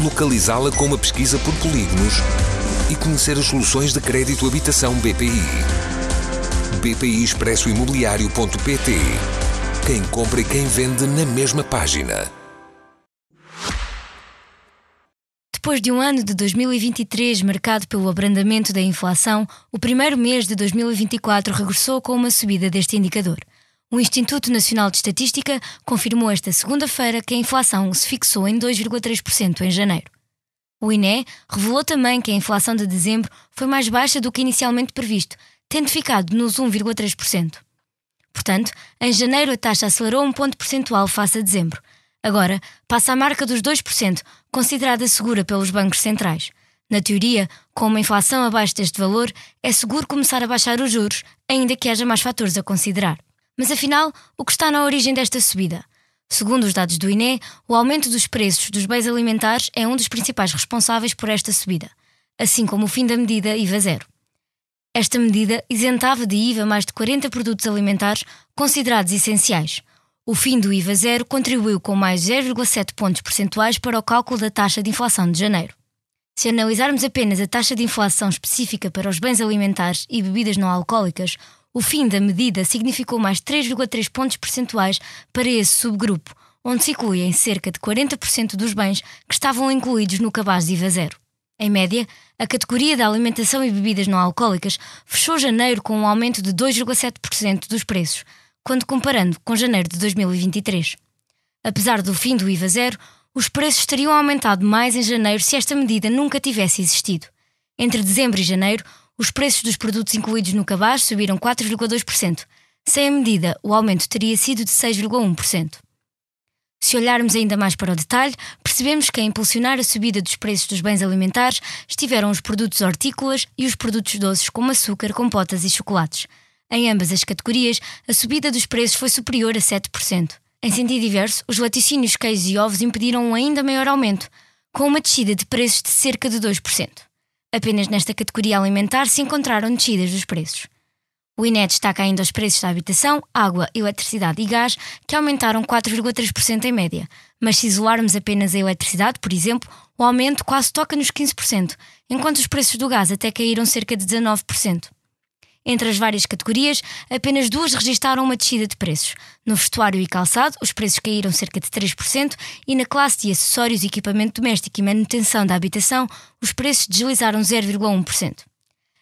localizá-la com uma pesquisa por polígonos e conhecer as soluções de crédito habitação BPI. BPI Expresso Imobiliário.pt Quem compra e quem vende na mesma página. Depois de um ano de 2023 marcado pelo abrandamento da inflação, o primeiro mês de 2024 regressou com uma subida deste indicador. O Instituto Nacional de Estatística confirmou esta segunda-feira que a inflação se fixou em 2,3% em janeiro. O INE revelou também que a inflação de dezembro foi mais baixa do que inicialmente previsto, tendo ficado nos 1,3%. Portanto, em janeiro a taxa acelerou um ponto percentual face a dezembro. Agora passa a marca dos 2%, considerada segura pelos bancos centrais. Na teoria, com uma inflação abaixo deste valor, é seguro começar a baixar os juros, ainda que haja mais fatores a considerar. Mas afinal, o que está na origem desta subida? Segundo os dados do INE, o aumento dos preços dos bens alimentares é um dos principais responsáveis por esta subida, assim como o fim da medida IVA zero. Esta medida isentava de IVA mais de 40 produtos alimentares considerados essenciais. O fim do IVA zero contribuiu com mais 0,7 pontos percentuais para o cálculo da taxa de inflação de janeiro. Se analisarmos apenas a taxa de inflação específica para os bens alimentares e bebidas não alcoólicas, o fim da medida significou mais 3,3 pontos percentuais para esse subgrupo, onde se incluem cerca de 40% dos bens que estavam incluídos no cabaz de IVA zero. Em média, a categoria da alimentação e bebidas não alcoólicas fechou janeiro com um aumento de 2,7% dos preços, quando comparando com janeiro de 2023. Apesar do fim do IVA zero, os preços teriam aumentado mais em janeiro se esta medida nunca tivesse existido. Entre dezembro e janeiro, os preços dos produtos incluídos no cabaz subiram 4,2%. Sem a medida, o aumento teria sido de 6,1%. Se olharmos ainda mais para o detalhe, percebemos que a impulsionar a subida dos preços dos bens alimentares estiveram os produtos hortícolas e os produtos doces como açúcar, compotas e chocolates. Em ambas as categorias, a subida dos preços foi superior a 7%. Em sentido inverso, os laticínios, queijos e ovos impediram um ainda maior aumento, com uma descida de preços de cerca de 2%. Apenas nesta categoria alimentar se encontraram descidas dos preços. O INE destaca ainda os preços da habitação, água, eletricidade e gás, que aumentaram 4,3% em média. Mas se isolarmos apenas a eletricidade, por exemplo, o aumento quase toca nos 15%, enquanto os preços do gás até caíram cerca de 19%. Entre as várias categorias, apenas duas registaram uma descida de preços. No vestuário e calçado, os preços caíram cerca de 3% e na classe de acessórios, equipamento doméstico e manutenção da habitação, os preços deslizaram 0,1%.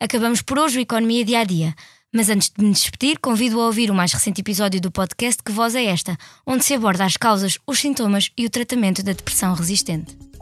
Acabamos por hoje o Economia Dia a Dia. Mas antes de me despedir, convido a ouvir o mais recente episódio do podcast Que Voz é Esta, onde se aborda as causas, os sintomas e o tratamento da depressão resistente.